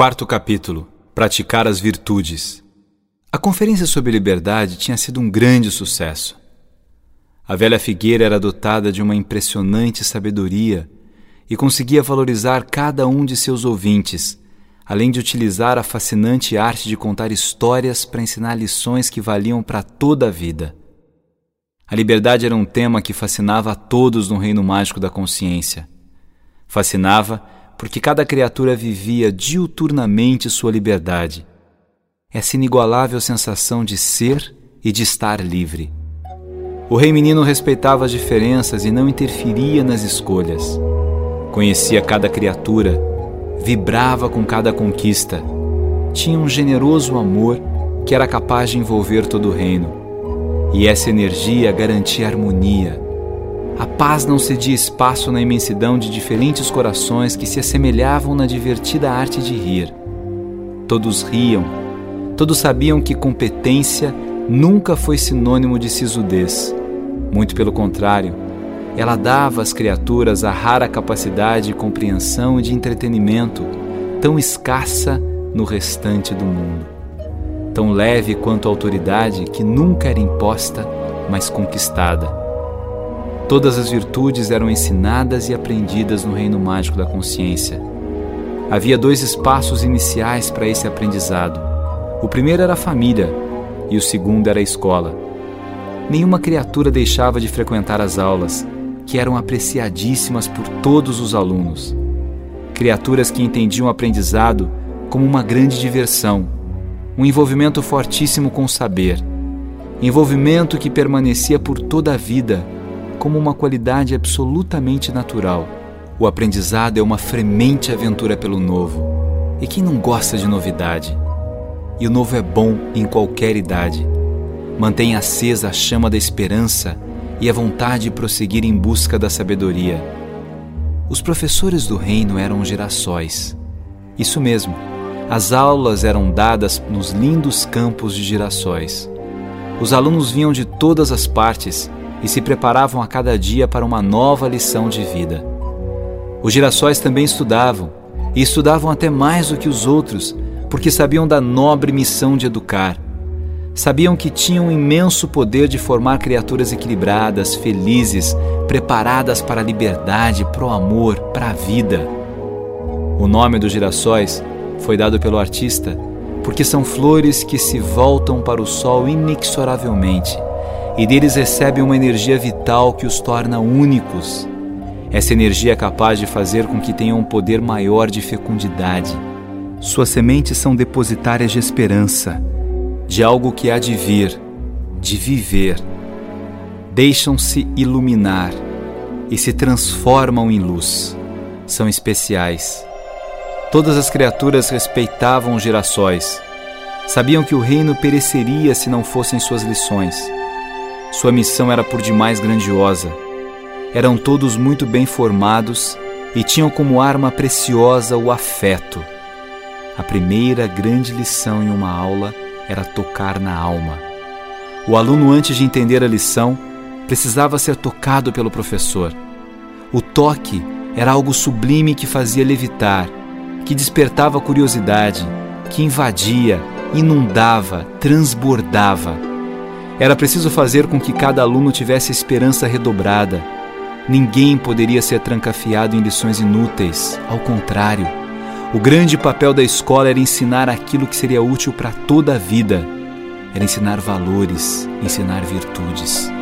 Quarto capítulo: Praticar as virtudes. A conferência sobre liberdade tinha sido um grande sucesso. A velha figueira era dotada de uma impressionante sabedoria e conseguia valorizar cada um de seus ouvintes, além de utilizar a fascinante arte de contar histórias para ensinar lições que valiam para toda a vida. A liberdade era um tema que fascinava a todos no reino mágico da consciência. Fascinava porque cada criatura vivia diuturnamente sua liberdade. Essa inigualável sensação de ser e de estar livre. O rei menino respeitava as diferenças e não interferia nas escolhas. Conhecia cada criatura, vibrava com cada conquista. Tinha um generoso amor que era capaz de envolver todo o reino. E essa energia garantia harmonia, a paz não cedia espaço na imensidão de diferentes corações que se assemelhavam na divertida arte de rir. Todos riam, todos sabiam que competência nunca foi sinônimo de sisudez. Muito pelo contrário, ela dava às criaturas a rara capacidade de compreensão e de entretenimento, tão escassa no restante do mundo. Tão leve quanto a autoridade que nunca era imposta, mas conquistada Todas as virtudes eram ensinadas e aprendidas no reino mágico da consciência. Havia dois espaços iniciais para esse aprendizado. O primeiro era a família e o segundo era a escola. Nenhuma criatura deixava de frequentar as aulas, que eram apreciadíssimas por todos os alunos. Criaturas que entendiam o aprendizado como uma grande diversão, um envolvimento fortíssimo com o saber, envolvimento que permanecia por toda a vida como uma qualidade absolutamente natural. O aprendizado é uma fremente aventura pelo novo. E quem não gosta de novidade? E o novo é bom em qualquer idade. Mantém acesa a chama da esperança e a vontade de prosseguir em busca da sabedoria. Os professores do reino eram girassóis. Isso mesmo, as aulas eram dadas nos lindos campos de girassóis. Os alunos vinham de todas as partes e se preparavam a cada dia para uma nova lição de vida. Os girassóis também estudavam, e estudavam até mais do que os outros, porque sabiam da nobre missão de educar. Sabiam que tinham um imenso poder de formar criaturas equilibradas, felizes, preparadas para a liberdade, para o amor, para a vida. O nome dos girassóis foi dado pelo artista porque são flores que se voltam para o sol inexoravelmente e deles recebem uma energia vital que os torna únicos. Essa energia é capaz de fazer com que tenham um poder maior de fecundidade. Suas sementes são depositárias de esperança, de algo que há de vir, de viver. Deixam-se iluminar e se transformam em luz. São especiais. Todas as criaturas respeitavam os girassóis. Sabiam que o reino pereceria se não fossem suas lições. Sua missão era por demais grandiosa. Eram todos muito bem formados e tinham como arma preciosa o afeto. A primeira grande lição em uma aula era tocar na alma. O aluno, antes de entender a lição, precisava ser tocado pelo professor. O toque era algo sublime que fazia levitar, que despertava curiosidade, que invadia, inundava, transbordava era preciso fazer com que cada aluno tivesse esperança redobrada. Ninguém poderia ser trancafiado em lições inúteis. Ao contrário, o grande papel da escola era ensinar aquilo que seria útil para toda a vida. Era ensinar valores, ensinar virtudes.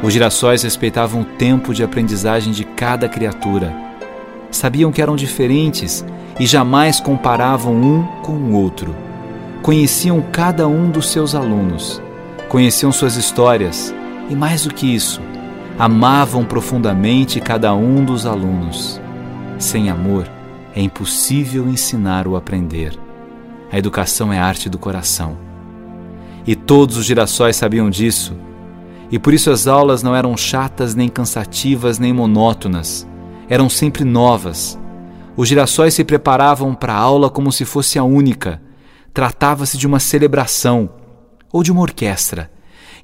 Os girassóis respeitavam o tempo de aprendizagem de cada criatura. Sabiam que eram diferentes e jamais comparavam um com o outro. Conheciam cada um dos seus alunos conheciam suas histórias e, mais do que isso, amavam profundamente cada um dos alunos. Sem amor, é impossível ensinar ou aprender. A educação é arte do coração. E todos os girassóis sabiam disso, e por isso as aulas não eram chatas, nem cansativas, nem monótonas. Eram sempre novas. Os girassóis se preparavam para a aula como se fosse a única. Tratava-se de uma celebração ou de uma orquestra.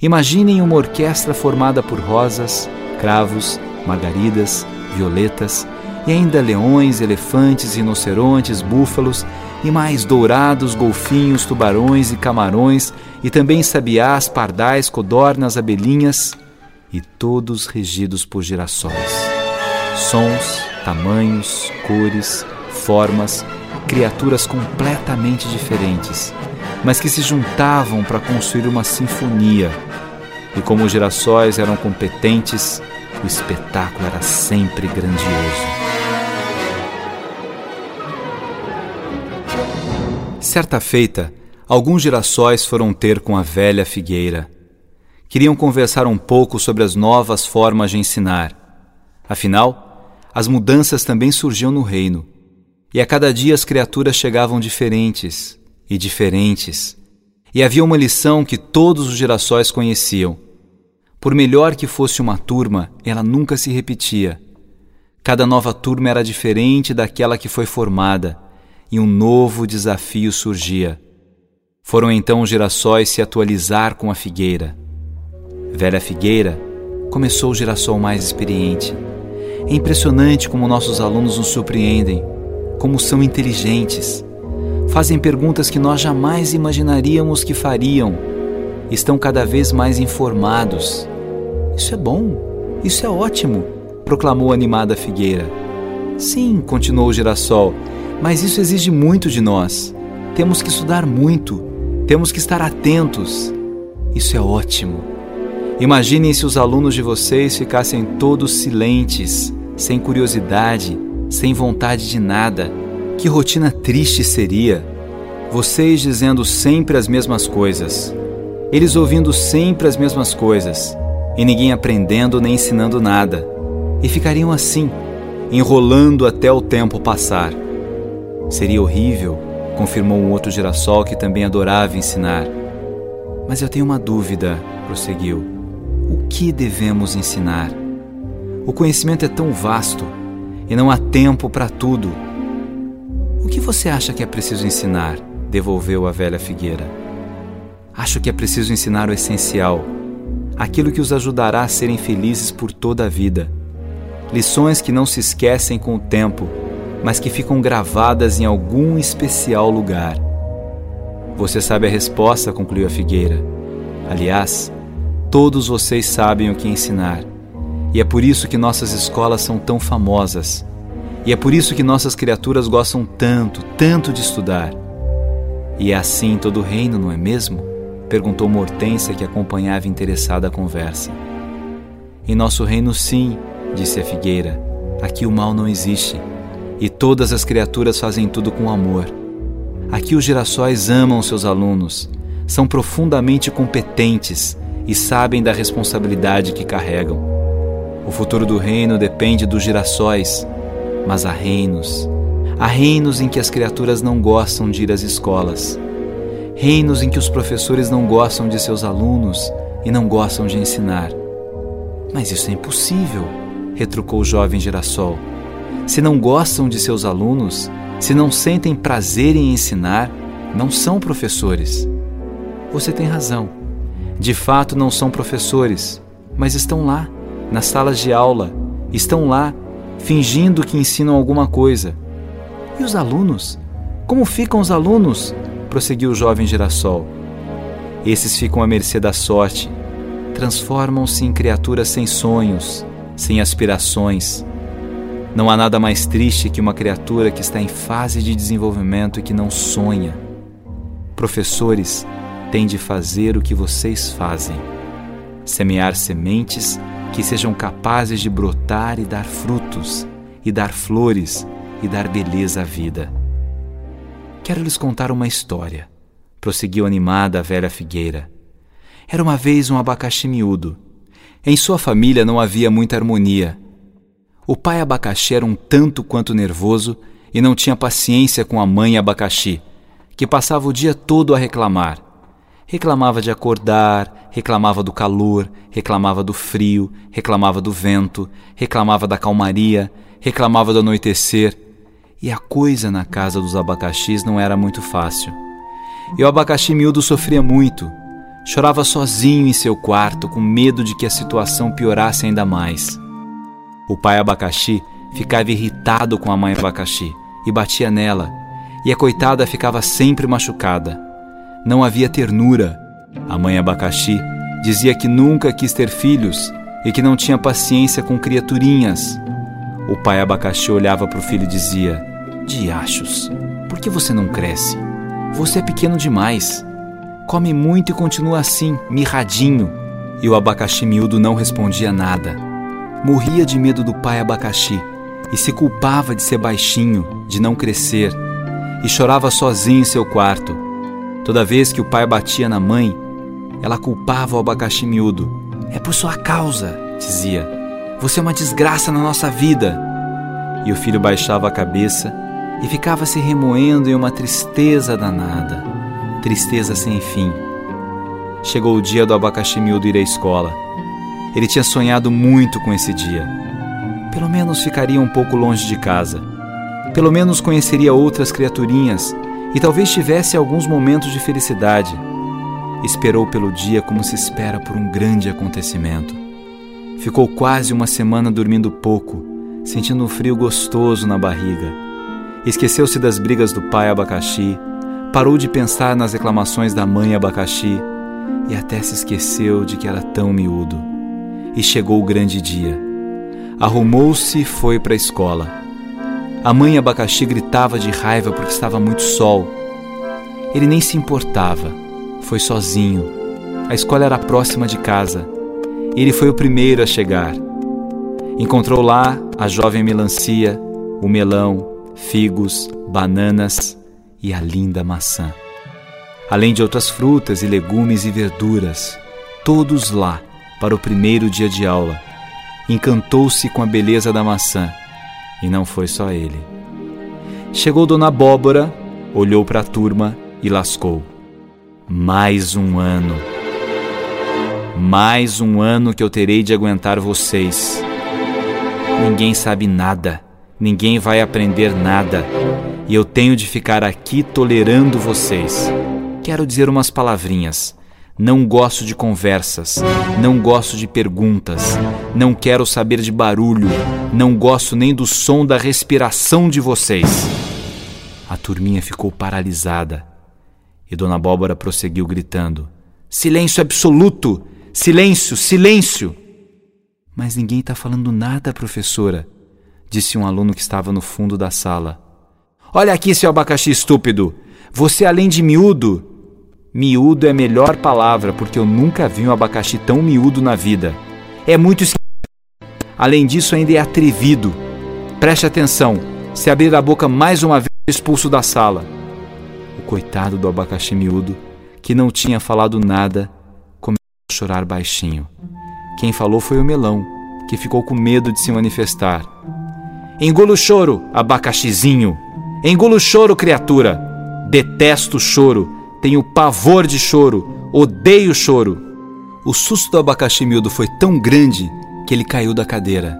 Imaginem uma orquestra formada por rosas, cravos, margaridas, violetas e ainda leões, elefantes, rinocerontes, búfalos, e mais dourados, golfinhos, tubarões e camarões, e também sabiás, pardais, codornas, abelhinhas, e todos regidos por girassóis. Sons, tamanhos, cores, formas, criaturas completamente diferentes, mas que se juntavam para construir uma sinfonia. E como os girassóis eram competentes, o espetáculo era sempre grandioso. Certa feita, alguns girassóis foram ter com a velha figueira. Queriam conversar um pouco sobre as novas formas de ensinar. Afinal, as mudanças também surgiam no reino, e a cada dia as criaturas chegavam diferentes e diferentes. E havia uma lição que todos os girassóis conheciam. Por melhor que fosse uma turma, ela nunca se repetia. Cada nova turma era diferente daquela que foi formada e um novo desafio surgia. Foram então os girassóis se atualizar com a figueira. Velha figueira começou o girassol mais experiente. É impressionante como nossos alunos nos surpreendem, como são inteligentes. Fazem perguntas que nós jamais imaginaríamos que fariam. Estão cada vez mais informados. Isso é bom, isso é ótimo, proclamou a animada figueira. Sim, continuou o girassol, mas isso exige muito de nós. Temos que estudar muito, temos que estar atentos. Isso é ótimo. Imaginem se os alunos de vocês ficassem todos silentes, sem curiosidade, sem vontade de nada. Que rotina triste seria! Vocês dizendo sempre as mesmas coisas, eles ouvindo sempre as mesmas coisas, e ninguém aprendendo nem ensinando nada. E ficariam assim, enrolando até o tempo passar. Seria horrível, confirmou um outro girassol que também adorava ensinar. Mas eu tenho uma dúvida, prosseguiu. O que devemos ensinar? O conhecimento é tão vasto e não há tempo para tudo. O que você acha que é preciso ensinar? devolveu a velha figueira. Acho que é preciso ensinar o essencial, aquilo que os ajudará a serem felizes por toda a vida. Lições que não se esquecem com o tempo mas que ficam gravadas em algum especial lugar. Você sabe a resposta, concluiu a figueira. Aliás, todos vocês sabem o que ensinar. E é por isso que nossas escolas são tão famosas. E é por isso que nossas criaturas gostam tanto, tanto de estudar. E é assim todo o reino, não é mesmo? perguntou Mortência, que acompanhava interessada a conversa. Em nosso reino, sim, disse a figueira. Aqui o mal não existe e todas as criaturas fazem tudo com amor. Aqui os girassóis amam seus alunos, são profundamente competentes e sabem da responsabilidade que carregam. O futuro do reino depende dos girassóis, mas há reinos. Há reinos em que as criaturas não gostam de ir às escolas. Reinos em que os professores não gostam de seus alunos e não gostam de ensinar. Mas isso é impossível, retrucou o jovem girassol se não gostam de seus alunos, se não sentem prazer em ensinar, não são professores. Você tem razão. De fato, não são professores, mas estão lá, nas salas de aula, estão lá, fingindo que ensinam alguma coisa. E os alunos? Como ficam os alunos? prosseguiu o jovem girassol. Esses ficam à mercê da sorte, transformam-se em criaturas sem sonhos, sem aspirações, não há nada mais triste que uma criatura que está em fase de desenvolvimento e que não sonha. Professores têm de fazer o que vocês fazem: semear sementes que sejam capazes de brotar e dar frutos, e dar flores e dar beleza à vida. Quero lhes contar uma história, prosseguiu animada a velha figueira. Era uma vez um abacaxi miúdo. Em sua família não havia muita harmonia o pai abacaxi era um tanto quanto nervoso e não tinha paciência com a mãe abacaxi, que passava o dia todo a reclamar. Reclamava de acordar, reclamava do calor, reclamava do frio, reclamava do vento, reclamava da calmaria, reclamava do anoitecer. E a coisa na casa dos abacaxis não era muito fácil. E o abacaxi miúdo sofria muito. Chorava sozinho em seu quarto, com medo de que a situação piorasse ainda mais. O pai abacaxi ficava irritado com a mãe abacaxi e batia nela, e a coitada ficava sempre machucada. Não havia ternura. A mãe abacaxi dizia que nunca quis ter filhos e que não tinha paciência com criaturinhas. O pai abacaxi olhava para o filho e dizia: Diachos, por que você não cresce? Você é pequeno demais. Come muito e continua assim, mirradinho. E o abacaxi miúdo não respondia nada. Morria de medo do pai abacaxi e se culpava de ser baixinho, de não crescer, e chorava sozinho em seu quarto. Toda vez que o pai batia na mãe, ela culpava o abacaxi miúdo. É por sua causa, dizia. Você é uma desgraça na nossa vida. E o filho baixava a cabeça e ficava se remoendo em uma tristeza danada, tristeza sem fim. Chegou o dia do abacaxi miúdo ir à escola. Ele tinha sonhado muito com esse dia. Pelo menos ficaria um pouco longe de casa. Pelo menos conheceria outras criaturinhas e talvez tivesse alguns momentos de felicidade. Esperou pelo dia como se espera por um grande acontecimento. Ficou quase uma semana dormindo pouco, sentindo um frio gostoso na barriga Esqueceu-se das brigas do pai abacaxi, parou de pensar nas reclamações da mãe abacaxi e até se esqueceu de que era tão miúdo. E chegou o grande dia. Arrumou-se e foi para a escola. A mãe abacaxi gritava de raiva porque estava muito sol. Ele nem se importava. Foi sozinho. A escola era próxima de casa. Ele foi o primeiro a chegar. Encontrou lá a jovem melancia, o melão, figos, bananas e a linda maçã. Além de outras frutas e legumes e verduras, todos lá para o primeiro dia de aula. Encantou-se com a beleza da maçã e não foi só ele. Chegou Dona Abóbora, olhou para a turma e lascou. Mais um ano. Mais um ano que eu terei de aguentar vocês. Ninguém sabe nada ninguém vai aprender nada e eu tenho de ficar aqui tolerando vocês. Quero dizer umas palavrinhas. Não gosto de conversas, não gosto de perguntas, não quero saber de barulho, não gosto nem do som da respiração de vocês. A turminha ficou paralisada e Dona Abóbora prosseguiu gritando: Silêncio absoluto! Silêncio, silêncio! Mas ninguém está falando nada, professora, disse um aluno que estava no fundo da sala. Olha aqui, seu abacaxi estúpido! Você, além de miúdo. Miúdo é a melhor palavra, porque eu nunca vi um abacaxi tão miúdo na vida. É muito Além disso, ainda é atrevido. Preste atenção: se abrir a boca mais uma vez, expulso da sala. O coitado do abacaxi miúdo, que não tinha falado nada, começou a chorar baixinho. Quem falou foi o melão, que ficou com medo de se manifestar. Engula o choro, abacaxizinho. Engula o choro, criatura. Detesto o choro. Tenho pavor de choro. Odeio choro. O susto do abacaxi miúdo foi tão grande que ele caiu da cadeira.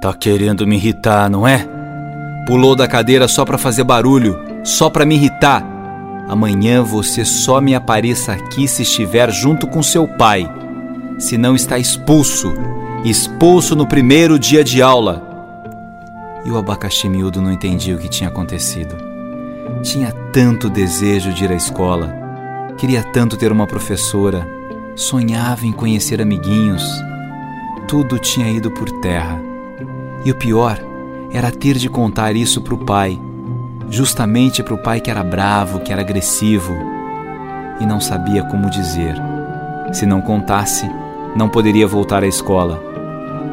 Tá querendo me irritar, não é? Pulou da cadeira só para fazer barulho, só para me irritar. Amanhã você só me apareça aqui se estiver junto com seu pai. Se não está expulso, expulso no primeiro dia de aula e o abacaxi miúdo não entendia o que tinha acontecido. Tinha tanto desejo de ir à escola, queria tanto ter uma professora, sonhava em conhecer amiguinhos. Tudo tinha ido por terra. E o pior era ter de contar isso para o pai, justamente para o pai que era bravo, que era agressivo e não sabia como dizer. Se não contasse, não poderia voltar à escola.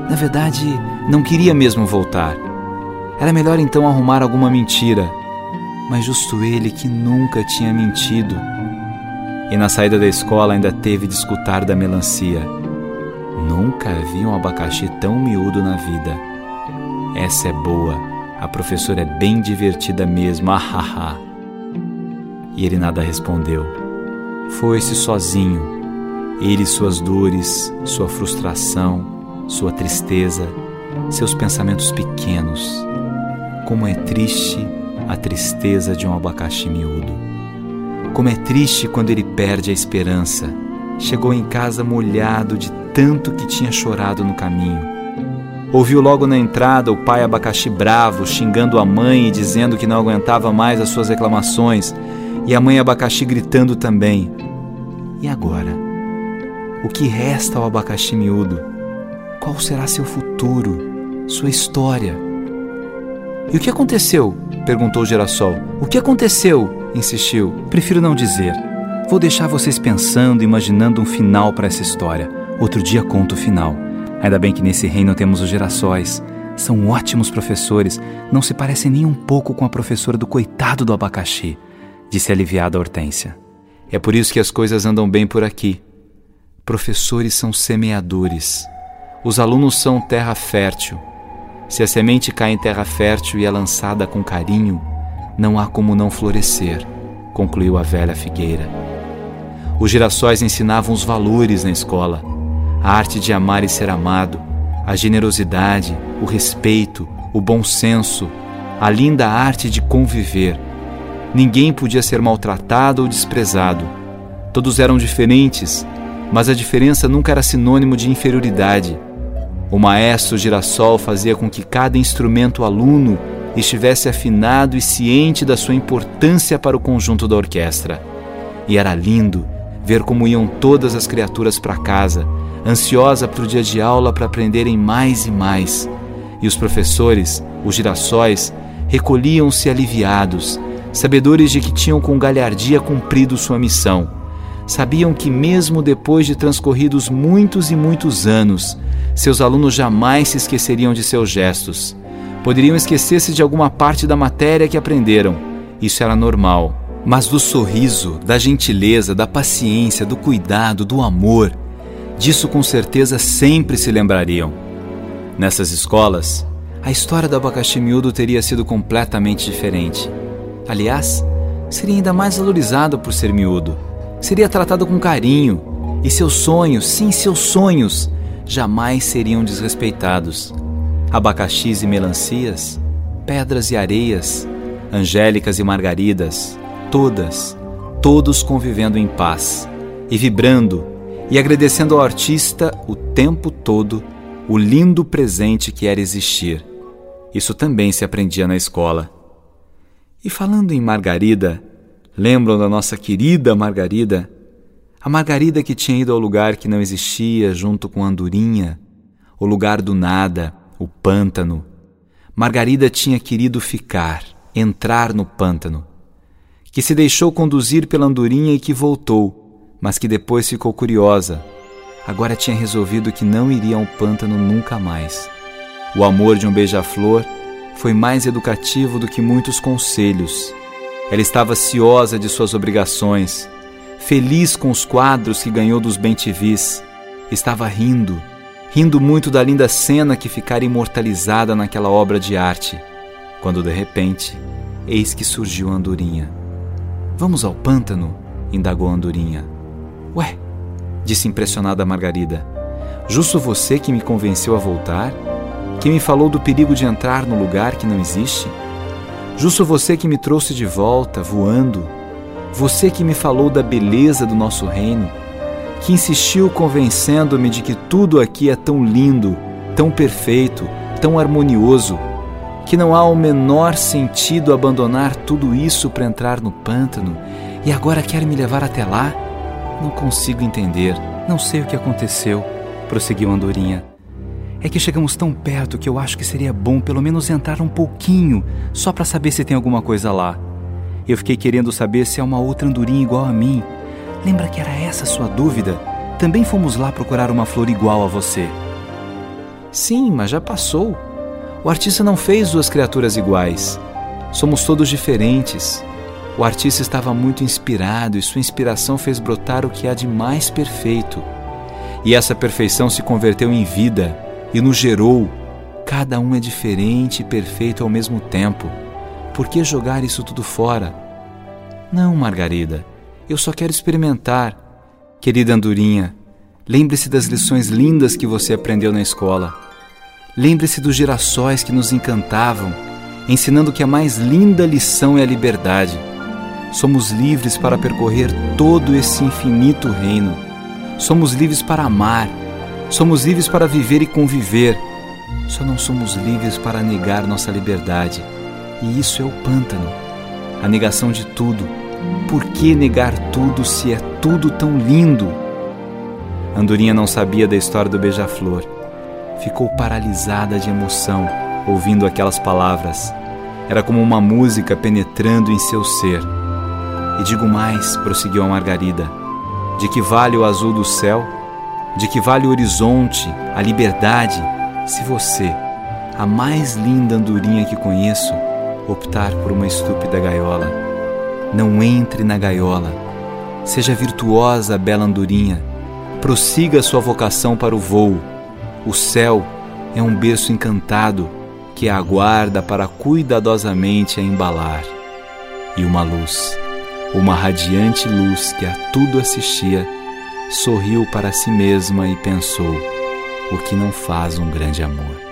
Na verdade, não queria mesmo voltar era melhor então arrumar alguma mentira, mas justo ele que nunca tinha mentido. E na saída da escola ainda teve de escutar da melancia. Nunca vi um abacaxi tão miúdo na vida. Essa é boa, a professora é bem divertida mesmo, ahaha. E ele nada respondeu. Foi-se sozinho. Ele, suas dores, sua frustração, sua tristeza, seus pensamentos pequenos como é triste a tristeza de um abacaxi miúdo. Como é triste quando ele perde a esperança. Chegou em casa molhado de tanto que tinha chorado no caminho. Ouviu logo na entrada o pai abacaxi bravo, xingando a mãe e dizendo que não aguentava mais as suas reclamações, e a mãe abacaxi gritando também. E agora? O que resta ao abacaxi miúdo? Qual será seu futuro, sua história? E o que aconteceu? perguntou girassol. O que aconteceu? insistiu. Prefiro não dizer. Vou deixar vocês pensando, imaginando um final para essa história. Outro dia conto o final. Ainda bem que nesse reino temos os girassóis. São ótimos professores, não se parecem nem um pouco com a professora do coitado do abacaxi, disse aliviada Hortência. É por isso que as coisas andam bem por aqui. Professores são semeadores. Os alunos são terra fértil. Se a semente cai em terra fértil e é lançada com carinho, não há como não florescer, concluiu a velha figueira. Os girassóis ensinavam os valores na escola: a arte de amar e ser amado, a generosidade, o respeito, o bom senso, a linda arte de conviver. Ninguém podia ser maltratado ou desprezado. Todos eram diferentes, mas a diferença nunca era sinônimo de inferioridade. O maestro Girassol fazia com que cada instrumento aluno estivesse afinado e ciente da sua importância para o conjunto da orquestra. E era lindo ver como iam todas as criaturas para casa, ansiosa para o dia de aula para aprenderem mais e mais. E os professores, os girassóis, recolhiam-se aliviados, sabedores de que tinham com galhardia cumprido sua missão. Sabiam que, mesmo depois de transcorridos muitos e muitos anos, seus alunos jamais se esqueceriam de seus gestos. Poderiam esquecer-se de alguma parte da matéria que aprenderam. Isso era normal. Mas do sorriso, da gentileza, da paciência, do cuidado, do amor, disso com certeza sempre se lembrariam. Nessas escolas, a história do abacaxi miúdo teria sido completamente diferente. Aliás, seria ainda mais valorizado por ser miúdo. Seria tratado com carinho, e seus sonhos, sim, seus sonhos, jamais seriam desrespeitados. Abacaxis e melancias, pedras e areias, angélicas e margaridas, todas, todos convivendo em paz e vibrando e agradecendo ao artista o tempo todo o lindo presente que era existir. Isso também se aprendia na escola. E falando em Margarida, lembram da nossa querida Margarida? A Margarida que tinha ido ao lugar que não existia junto com a Andorinha, o lugar do nada, o pântano. Margarida tinha querido ficar, entrar no pântano. Que se deixou conduzir pela Andorinha e que voltou, mas que depois ficou curiosa. Agora tinha resolvido que não iria ao pântano nunca mais. O amor de um beija-flor foi mais educativo do que muitos conselhos. Ela estava ciosa de suas obrigações feliz com os quadros que ganhou dos bem-te-vis. Estava rindo, rindo muito da linda cena que ficara imortalizada naquela obra de arte, quando de repente, eis que surgiu a andorinha. Vamos ao pântano? indagou a andorinha. Ué, disse impressionada Margarida. Justo você que me convenceu a voltar? Que me falou do perigo de entrar no lugar que não existe? Justo você que me trouxe de volta, voando, você que me falou da beleza do nosso reino, que insistiu convencendo-me de que tudo aqui é tão lindo, tão perfeito, tão harmonioso, que não há o menor sentido abandonar tudo isso para entrar no pântano e agora quer me levar até lá? Não consigo entender, não sei o que aconteceu, prosseguiu Andorinha. É que chegamos tão perto que eu acho que seria bom pelo menos entrar um pouquinho, só para saber se tem alguma coisa lá. Eu fiquei querendo saber se é uma outra andorinha igual a mim. Lembra que era essa sua dúvida? Também fomos lá procurar uma flor igual a você. Sim, mas já passou. O artista não fez duas criaturas iguais. Somos todos diferentes. O artista estava muito inspirado e sua inspiração fez brotar o que há de mais perfeito. E essa perfeição se converteu em vida e nos gerou. Cada um é diferente e perfeito ao mesmo tempo. Por que jogar isso tudo fora? Não, Margarida, eu só quero experimentar. Querida Andorinha, lembre-se das lições lindas que você aprendeu na escola. Lembre-se dos girassóis que nos encantavam, ensinando que a mais linda lição é a liberdade. Somos livres para percorrer todo esse infinito reino. Somos livres para amar. Somos livres para viver e conviver. Só não somos livres para negar nossa liberdade, e isso é o pântano, a negação de tudo. Por que negar tudo se é tudo tão lindo? Andorinha não sabia da história do beija-flor. Ficou paralisada de emoção ouvindo aquelas palavras. Era como uma música penetrando em seu ser. E digo mais, prosseguiu a Margarida: de que vale o azul do céu? De que vale o horizonte, a liberdade, se você, a mais linda andorinha que conheço, optar por uma estúpida gaiola? Não entre na gaiola. Seja virtuosa, bela andorinha. Prossiga sua vocação para o voo. O céu é um berço encantado que a aguarda para cuidadosamente a embalar. E uma luz, uma radiante luz que a tudo assistia, sorriu para si mesma e pensou: o que não faz um grande amor?